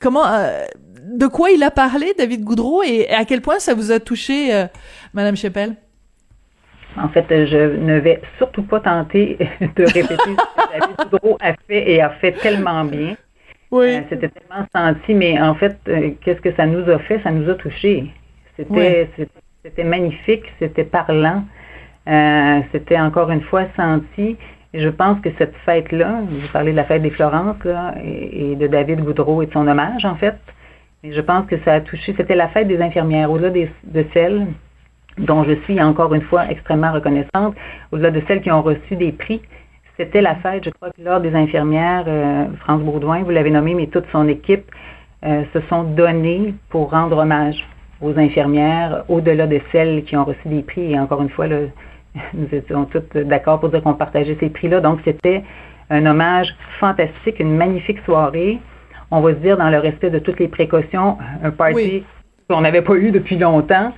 comment, euh, de quoi il a parlé, David Goudreau, et à quel point ça vous a touché, euh, Madame? En fait, je ne vais surtout pas tenter de répéter ce que David Goudreau a fait et a fait tellement bien. Oui. Euh, c'était tellement senti, mais en fait, qu'est-ce que ça nous a fait? Ça nous a touchés. C'était, c'était magnifique, c'était parlant, c'était encore une fois senti je pense que cette fête-là, vous parlez de la fête des Florences là, et, de David Goudreau et de son hommage, en fait. Mais je pense que ça a touché, c'était la fête des infirmières, au-delà de celles dont je suis encore une fois extrêmement reconnaissante, au-delà de celles qui ont reçu des prix. C'était la fête, je crois que l'Ordre des infirmières, euh, France Bourdouin, vous l'avez nommé, mais toute son équipe euh, se sont donnés pour rendre hommage aux infirmières, au-delà de celles qui ont reçu des prix. Et encore une fois, là, nous étions tous d'accord pour dire qu'on partageait ces prix-là. Donc, c'était un hommage fantastique, une magnifique soirée. On va se dire, dans le respect de toutes les précautions, un party qu'on n'avait pas eu depuis longtemps,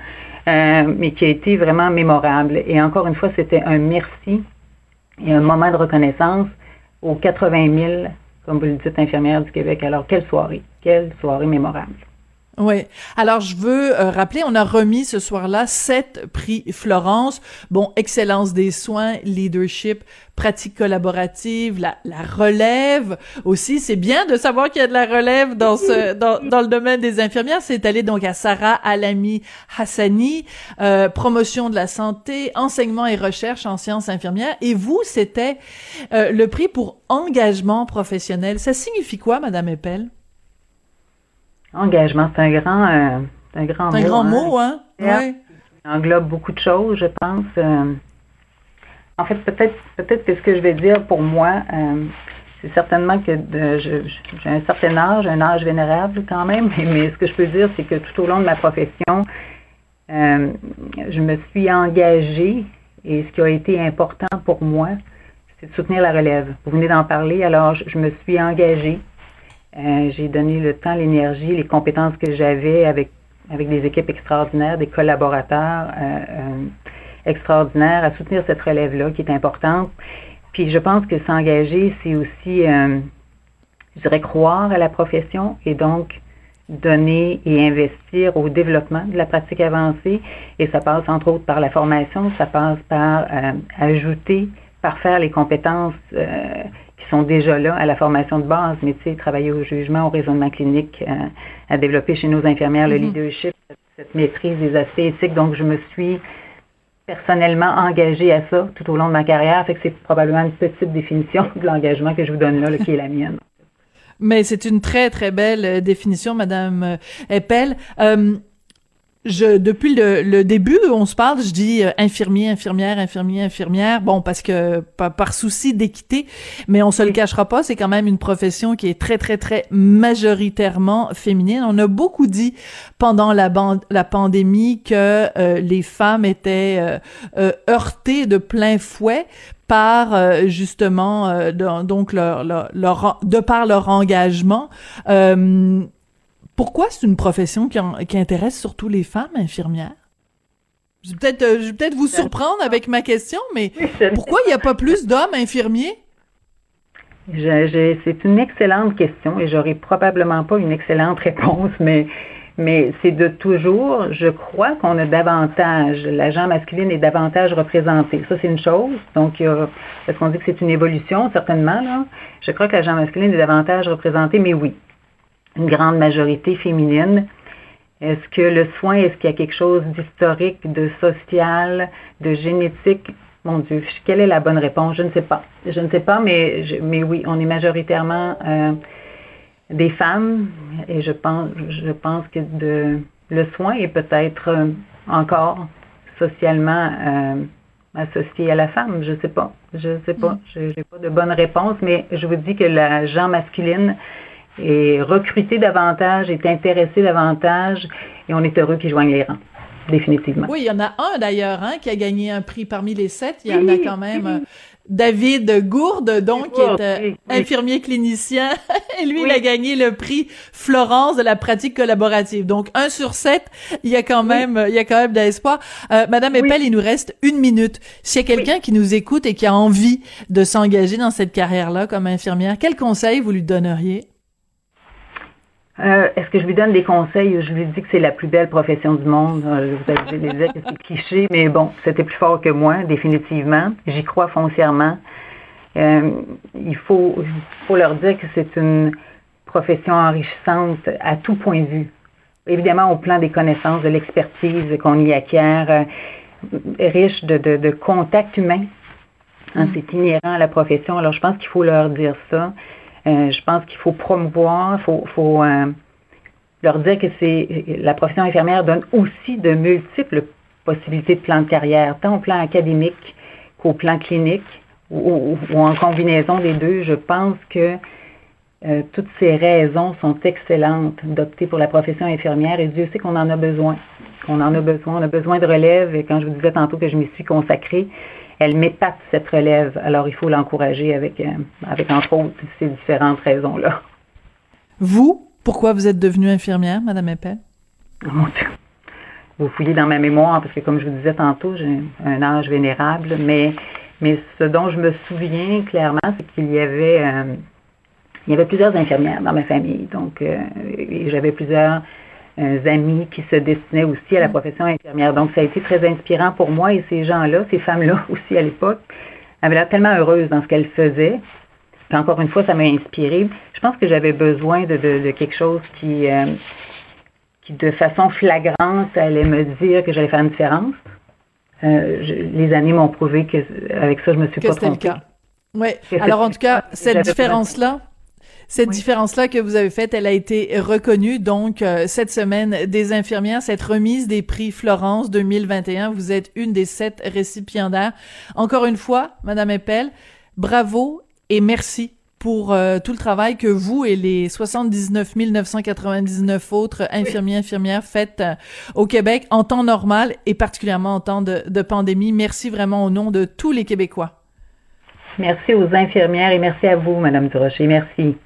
euh, mais qui a été vraiment mémorable. Et encore une fois, c'était un merci et un moment de reconnaissance aux 80 000, comme vous le dites, infirmières du Québec. Alors, quelle soirée, quelle soirée mémorable. Oui. Alors, je veux euh, rappeler, on a remis ce soir-là sept prix Florence. Bon, excellence des soins, leadership, pratique collaborative, la, la relève aussi. C'est bien de savoir qu'il y a de la relève dans ce dans, dans le domaine des infirmières. C'est allé donc à Sarah Alami Hassani, euh, promotion de la santé, enseignement et recherche en sciences infirmières. Et vous, c'était euh, le prix pour engagement professionnel. Ça signifie quoi, Madame Eppel? Engagement, c'est un grand, euh, un grand mot. Un grand hein. mot, hein? Oui. englobe beaucoup de choses, je pense. Euh. en fait, peut-être, peut-être que ce que je vais dire pour moi, euh, c'est certainement que j'ai un certain âge, un âge vénérable quand même, mais, ce que je peux dire, c'est que tout au long de ma profession, je me suis engagée et ce qui a été important pour moi, c'est de soutenir la relève. Vous venez d'en parler, alors je me suis engagée euh, j'ai donné le temps, l'énergie, les compétences que j'avais avec, avec des équipes extraordinaires, des collaborateurs euh, euh, extraordinaires à soutenir cette relève-là qui est importante. Puis je pense que s'engager, c'est aussi, je dirais, croire à la profession et donc donner et investir au développement de la pratique avancée. Et ça passe entre autres par la formation, ça passe par ajouter, par faire les compétences sont déjà là à la formation de base, mais tu sais, travailler au jugement, au raisonnement clinique, euh, à développer chez nos infirmières le mm-hmm. leadership, cette maîtrise des aspects éthiques. Donc, je me suis personnellement engagée à ça tout au long de ma carrière. Fait que c'est probablement une petite définition de l'engagement que je vous donne là, qui est la mienne. Mais c'est une très, très belle euh, définition, Madame euh, Eppel je depuis le, début on se parle, je dis euh, infirmier, infirmière, infirmier, infirmière. Bon, parce que par, souci d'équité, mais on se le cachera pas, c'est quand même une profession qui est très très très majoritairement féminine. On a beaucoup dit pendant la, la pandémie que euh, les femmes étaient euh, heurtées de plein fouet par justement donc leur, leur, leur, de par leur engagement pourquoi c'est une profession qui, qui, intéresse surtout les femmes infirmières? Je vais peut-être euh, peut vous surprendre avec ma question, mais pourquoi il n'y a pas plus d'hommes infirmiers? c'est une excellente question et j'aurai probablement pas une excellente réponse, mais, mais c'est de toujours, je crois qu'on a davantage, l'agent masculine est davantage représenté. Ça, c'est une chose. Donc, parce qu'on dit que c'est une évolution, certainement, là. Je crois que l'agent masculine est davantage représenté, mais oui, une grande majorité féminine. Est-ce que le soin, est-ce qu'il y a quelque chose d'historique, de social, de génétique? Mon Dieu, quelle est la bonne réponse? Je ne sais pas. Je ne sais pas, mais, mais oui, on est majoritairement euh, des femmes et je pense, je pense que de, le soin est peut-être euh, encore socialement euh, associé à la femme. Je ne sais pas. Je ne sais pas. Mm. Je n'ai pas de bonne réponse, mais je vous dis que la genre masculine et recruter davantage, est intéressé davantage, et on est heureux qu'ils joignent les rangs. Définitivement. Oui, il y en a un d'ailleurs hein, qui a gagné un prix parmi les sept. Il y en a quand même euh, David Gourde, donc, qui est euh, infirmier clinicien. et lui, il a gagné le prix Florence de la pratique collaborative. Donc, un sur sept, il y a quand même, il y a quand même d'espoir. Euh, Madame Eppel, il nous reste une minute. S'il y a quelqu'un qui nous écoute et qui a envie de s'engager dans cette carrière-là comme infirmière, quel conseil vous lui donneriez? Euh, est-ce que je lui donne des conseils? Je lui dis que c'est la plus belle profession du monde. Euh, vous allez dire que c'est cliché, mais bon, c'était plus fort que moi, définitivement. J'y crois foncièrement. Euh, il, faut, leur dire que c'est une profession enrichissante à tout point de vue. Évidemment, au plan des connaissances, de l'expertise qu'on y acquiert, riche de, de, de contacts humains. Hein, mm. c'est inhérent à la profession. Alors, je pense qu'il faut leur dire ça. Euh, je pense qu'il faut promouvoir, il faut, faut euh, leur dire que c'est la profession infirmière donne aussi de multiples possibilités de plan de carrière, tant au plan académique qu'au plan clinique ou, en combinaison des deux. Je pense que euh, toutes ces raisons sont excellentes d'opter pour la profession infirmière et Dieu sait qu'on en a besoin. On en a besoin. On a besoin de relève et quand je vous disais tantôt que je m'y suis consacrée, elle m'épate cette relève. Alors il faut l'encourager avec, euh, avec entre autres ces différentes raisons-là. Vous, pourquoi vous êtes devenue infirmière, Madame Eppel? Oh mon Dieu. Vous fouillez dans ma mémoire parce que comme je vous disais tantôt, j'ai un âge vénérable, mais, mais ce dont je me souviens clairement, c'est qu'il y avait euh, il y avait plusieurs infirmières dans ma famille, donc euh, j'avais plusieurs amis qui se destinaient aussi à la profession infirmière. Donc ça a été très inspirant pour moi et ces gens-là, ces femmes-là aussi à l'époque, avaient l'air tellement heureuses dans ce qu'elles faisaient. encore une fois, ça m'a inspiré. Je pense que j'avais besoin de, de, quelque chose qui, euh, qui, de façon flagrante, allait me dire que j'allais faire une différence. les années m'ont prouvé que avec ça, je me suis pas trompée. Oui. Alors en tout cas, cette différence-là, cette différence-là que vous avez faite, elle a été reconnue. Donc, euh, cette semaine des infirmières, cette remise des prix Florence 2021, vous êtes une des sept récipiendaires. Encore une fois, Madame Eppel, bravo et merci pour euh, tout le travail que vous et les 79 999 autres infirmiers infirmières faites euh, au Québec en temps normal et particulièrement en temps de, de pandémie. Merci vraiment au nom de tous les Québécois. Merci aux infirmières et merci à vous, Madame Durocher. Merci.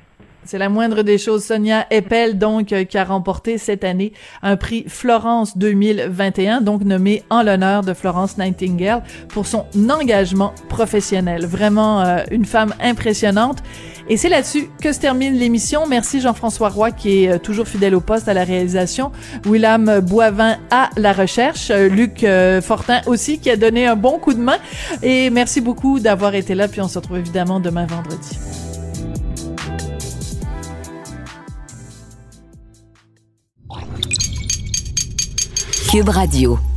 C'est la moindre des choses. Sonia Eppel, donc, euh, qui a remporté cette année un prix Florence 2021, donc nommé en l'honneur de Florence Nightingale pour son engagement professionnel. Vraiment euh, une femme impressionnante. Et c'est là-dessus que se termine l'émission. Merci Jean-François Roy qui est euh, toujours fidèle au poste à la réalisation, William Boivin à la recherche, Luc Fortin aussi qui a donné un bon coup de main. Et merci beaucoup d'avoir été là. Puis on se retrouve évidemment demain vendredi. Cube Radio.